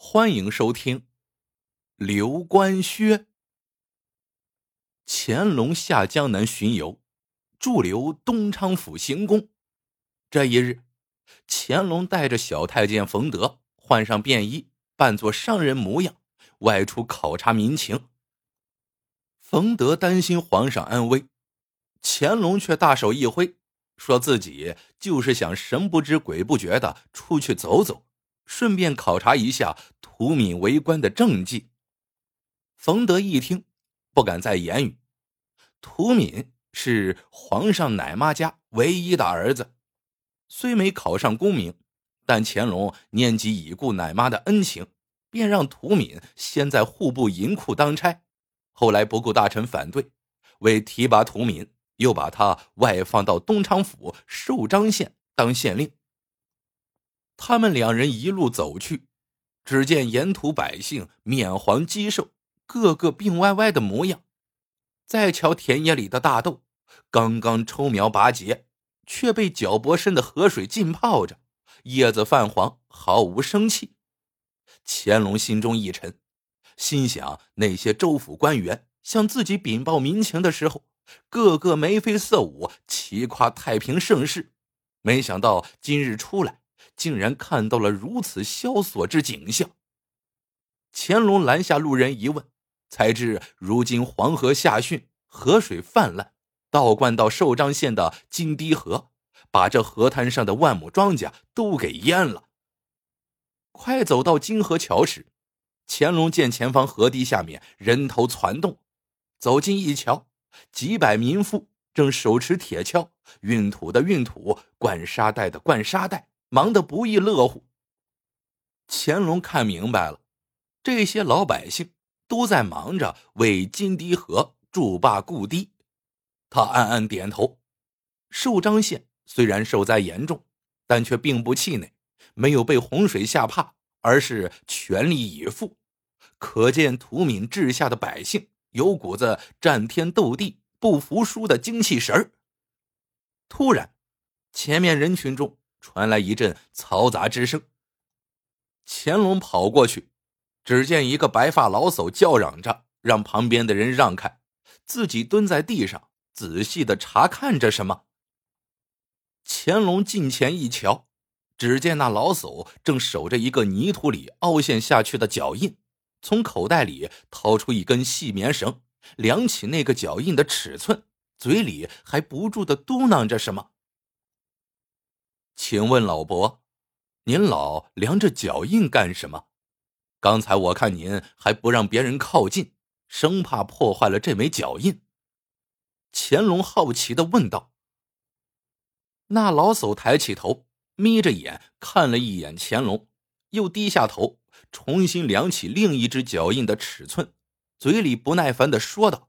欢迎收听《刘关薛》。乾隆下江南巡游，驻留东昌府行宫。这一日，乾隆带着小太监冯德换上便衣，扮作商人模样，外出考察民情。冯德担心皇上安危，乾隆却大手一挥，说自己就是想神不知鬼不觉的出去走走。顺便考察一下屠敏为官的政绩。冯德一听，不敢再言语。屠敏是皇上奶妈家唯一的儿子，虽没考上功名，但乾隆念及已故奶妈的恩情，便让屠敏先在户部银库当差。后来不顾大臣反对，为提拔屠敏，又把他外放到东昌府寿张县当县令。他们两人一路走去，只见沿途百姓面黄肌瘦，个个病歪歪的模样。再瞧田野里的大豆，刚刚抽苗拔节，却被脚脖深的河水浸泡着，叶子泛黄，毫无生气。乾隆心中一沉，心想那些州府官员向自己禀报民情的时候，个个眉飞色舞，齐夸太平盛世，没想到今日出来。竟然看到了如此萧索之景象。乾隆拦下路人一问，才知如今黄河下汛，河水泛滥，倒灌到寿张县的金堤河，把这河滩上的万亩庄稼都给淹了。快走到金河桥时，乾隆见前方河堤下面人头攒动，走近一瞧，几百民妇正手持铁锹运土的运土，灌沙袋的灌沙袋。忙得不亦乐乎。乾隆看明白了，这些老百姓都在忙着为金堤河筑坝固堤。他暗暗点头。寿张县虽然受灾严重，但却并不气馁，没有被洪水吓怕，而是全力以赴。可见土敏治下的百姓有股子战天斗地、不服输的精气神儿。突然，前面人群中。传来一阵嘈杂之声。乾隆跑过去，只见一个白发老叟叫嚷着，让旁边的人让开，自己蹲在地上仔细的查看着什么。乾隆近前一瞧，只见那老叟正守着一个泥土里凹陷下去的脚印，从口袋里掏出一根细棉绳，量起那个脚印的尺寸，嘴里还不住的嘟囔着什么。请问老伯，您老量着脚印干什么？刚才我看您还不让别人靠近，生怕破坏了这枚脚印。乾隆好奇的问道。那老叟抬起头，眯着眼看了一眼乾隆，又低下头，重新量起另一只脚印的尺寸，嘴里不耐烦的说道：“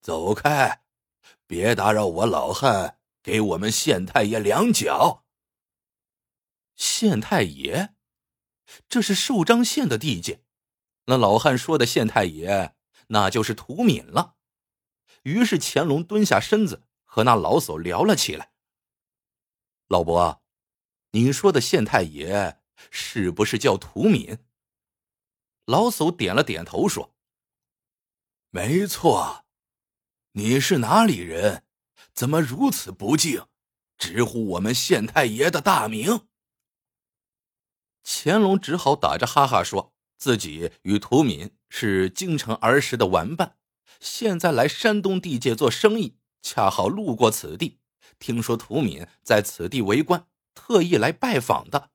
走开，别打扰我老汉。”给我们县太爷两脚。县太爷，这是寿张县的地界，那老汉说的县太爷，那就是屠敏了。于是乾隆蹲下身子，和那老叟聊了起来。老伯，你说的县太爷是不是叫屠敏？老叟点了点头，说：“没错。你是哪里人？”怎么如此不敬，直呼我们县太爷的大名？乾隆只好打着哈哈说自己与屠敏是京城儿时的玩伴，现在来山东地界做生意，恰好路过此地，听说屠敏在此地为官，特意来拜访的。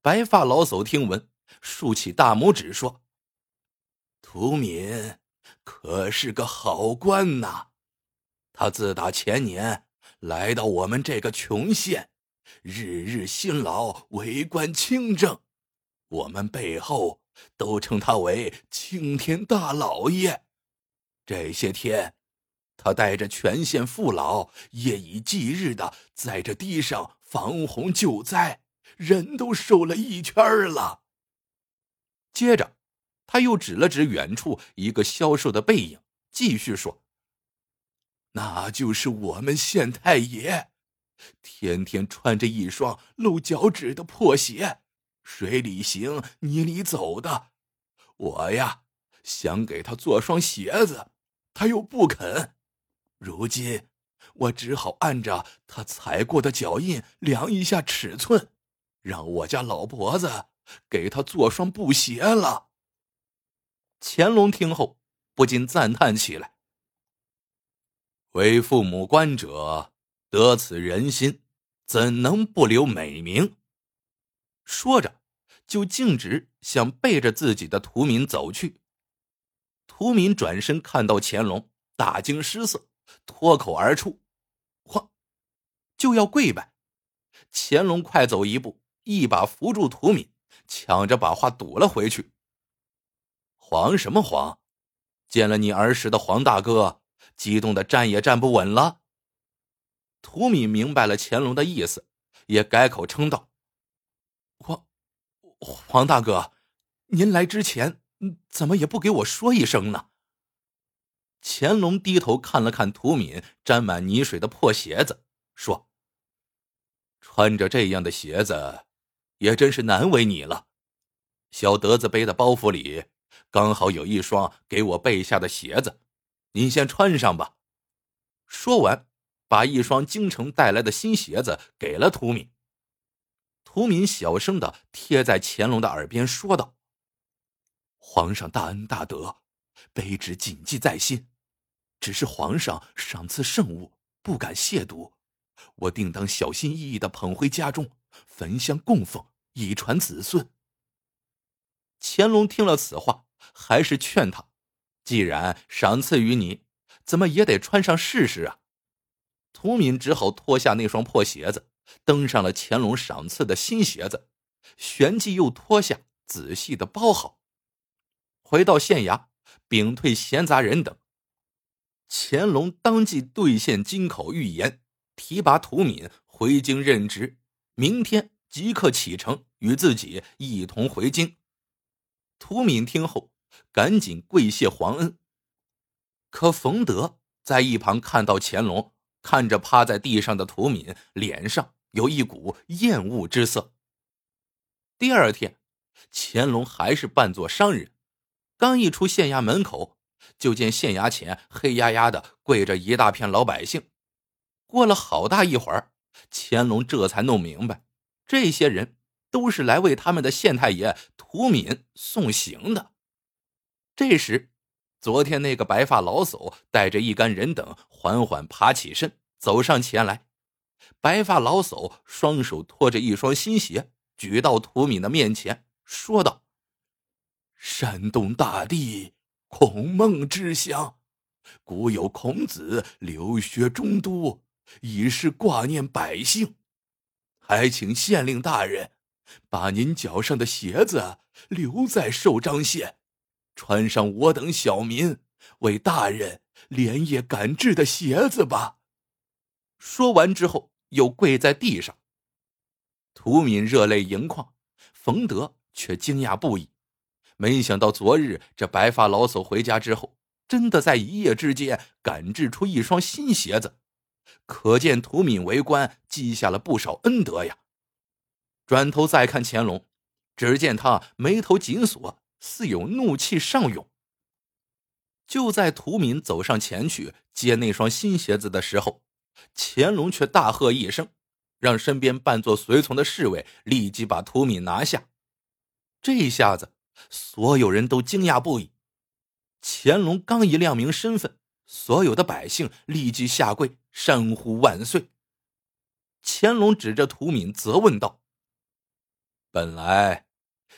白发老叟听闻，竖起大拇指说：“屠敏可是个好官呐。”他自打前年来到我们这个穷县，日日辛劳为官清正，我们背后都称他为青天大老爷。这些天，他带着全县父老夜以继日的在这堤上防洪救灾，人都瘦了一圈了。接着，他又指了指远处一个消瘦的背影，继续说。那就是我们县太爷，天天穿着一双露脚趾的破鞋，水里行，泥里走的。我呀，想给他做双鞋子，他又不肯。如今，我只好按着他踩过的脚印量一下尺寸，让我家老婆子给他做双布鞋了。乾隆听后不禁赞叹起来：“为父母官者，得此人心，怎能不留美名？”说着，就径直向背着自己的屠民走去。屠民转身看到乾隆，大惊失色，脱口而出：“皇！”就要跪拜。乾隆快走一步，一把扶住屠民，抢着把话堵了回去：“皇什么皇？见了你儿时的黄大哥，激动的站也站不稳了。”图敏明白了乾隆的意思，也改口称道。黄黄大哥，您来之前怎么也不给我说一声呢？乾隆低头看了看涂敏沾满泥水的破鞋子，说：“穿着这样的鞋子，也真是难为你了。小德子背的包袱里刚好有一双给我备下的鞋子，您先穿上吧。”说完，把一双京城带来的新鞋子给了涂敏。图敏小声的贴在乾隆的耳边说道：“皇上大恩大德，卑职谨记在心。只是皇上赏赐圣物，不敢亵渎，我定当小心翼翼的捧回家中，焚香供奉，以传子孙。”乾隆听了此话，还是劝他：“既然赏赐于你，怎么也得穿上试试啊？”涂敏只好脱下那双破鞋子。登上了乾隆赏赐的新鞋子，旋即又脱下，仔细的包好。回到县衙，禀退闲杂人等。乾隆当即兑现金口玉言，提拔涂敏回京任职，明天即刻启程，与自己一同回京。涂敏听后，赶紧跪谢皇恩。可冯德在一旁看到乾隆。看着趴在地上的涂敏，脸上有一股厌恶之色。第二天，乾隆还是扮作商人，刚一出县衙门口，就见县衙前黑压压的跪着一大片老百姓。过了好大一会儿，乾隆这才弄明白，这些人都是来为他们的县太爷涂敏送行的。这时。昨天那个白发老叟带着一干人等缓缓爬起身，走上前来。白发老叟双手托着一双新鞋，举到屠敏的面前，说道：“山东大地，孔孟之乡，古有孔子留学中都，以示挂念百姓。还请县令大人把您脚上的鞋子留在寿张县。”穿上我等小民为大人连夜赶制的鞋子吧。说完之后，又跪在地上。涂敏热泪盈眶，冯德却惊讶不已。没想到昨日这白发老叟回家之后，真的在一夜之间赶制出一双新鞋子，可见涂敏为官积下了不少恩德呀。转头再看乾隆，只见他眉头紧锁。似有怒气上涌。就在屠敏走上前去接那双新鞋子的时候，乾隆却大喝一声，让身边扮作随从的侍卫立即把屠敏拿下。这一下子，所有人都惊讶不已。乾隆刚一亮明身份，所有的百姓立即下跪，山呼万岁。乾隆指着屠敏责问道：“本来……”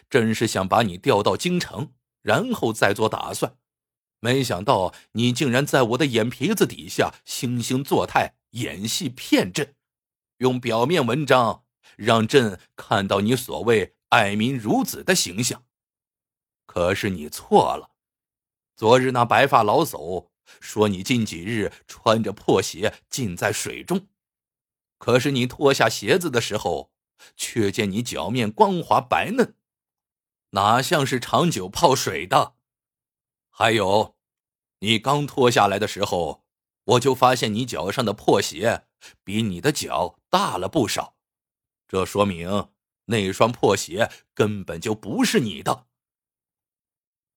真是想把你调到京城，然后再做打算，没想到你竟然在我的眼皮子底下惺惺作态，演戏骗朕，用表面文章让朕看到你所谓爱民如子的形象。可是你错了，昨日那白发老叟说你近几日穿着破鞋浸在水中，可是你脱下鞋子的时候，却见你脚面光滑白嫩。哪像是长久泡水的？还有，你刚脱下来的时候，我就发现你脚上的破鞋比你的脚大了不少，这说明那双破鞋根本就不是你的。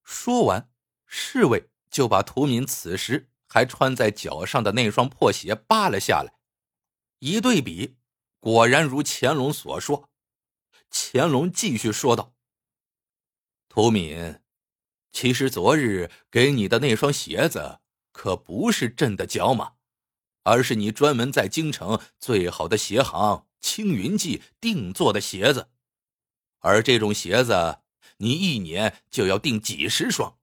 说完，侍卫就把图敏此时还穿在脚上的那双破鞋扒了下来。一对比，果然如乾隆所说。乾隆继续说道：“屠敏，其实昨日给你的那双鞋子可不是朕的脚码，而是你专门在京城最好的鞋行青云记定做的鞋子。而这种鞋子，你一年就要订几十双。”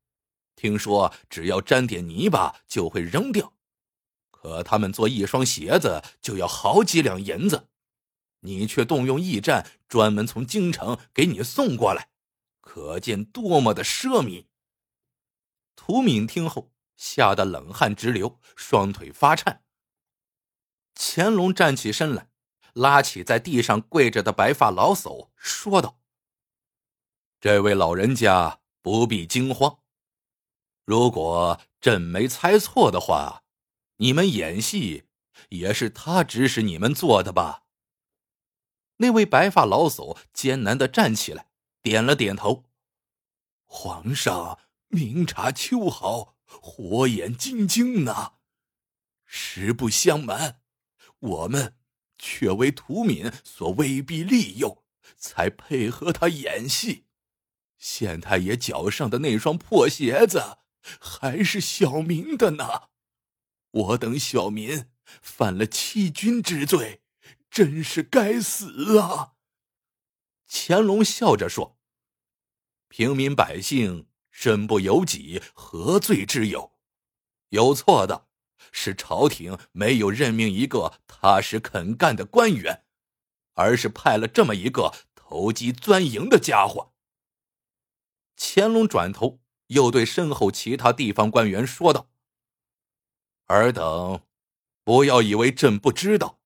听说只要沾点泥巴就会扔掉，可他们做一双鞋子就要好几两银子，你却动用驿站专门从京城给你送过来，可见多么的奢靡。涂敏听后吓得冷汗直流，双腿发颤。乾隆站起身来，拉起在地上跪着的白发老叟，说道：“这位老人家不必惊慌。”如果朕没猜错的话，你们演戏也是他指使你们做的吧？那位白发老叟艰难的站起来，点了点头。皇上明察秋毫，火眼金睛呢。实不相瞒，我们却为屠敏所威逼利诱，才配合他演戏。县太爷脚上的那双破鞋子。还是小民的呢，我等小民犯了欺君之罪，真是该死啊！乾隆笑着说：“平民百姓身不由己，何罪之有？有错的是朝廷没有任命一个踏实肯干的官员，而是派了这么一个投机钻营的家伙。”乾隆转头。又对身后其他地方官员说道：“尔等，不要以为朕不知道。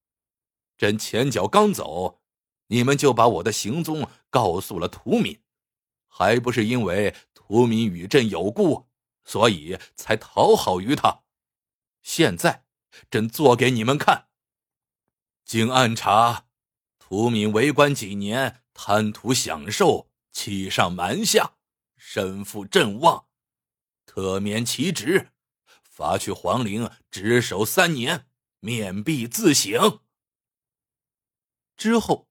朕前脚刚走，你们就把我的行踪告诉了屠敏，还不是因为屠敏与朕有故，所以才讨好于他。现在，朕做给你们看。经暗查，屠敏为官几年，贪图享受，欺上瞒下。”身负阵望，特免其职，罚去皇陵值守三年，面壁自省。之后，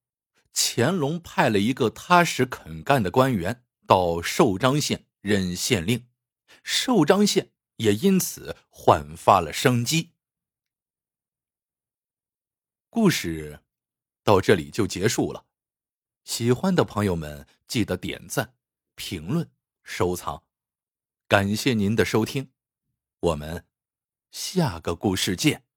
乾隆派了一个踏实肯干的官员到寿张县任县令，寿张县也因此焕发了生机。故事到这里就结束了，喜欢的朋友们记得点赞、评论。收藏，感谢您的收听，我们下个故事见。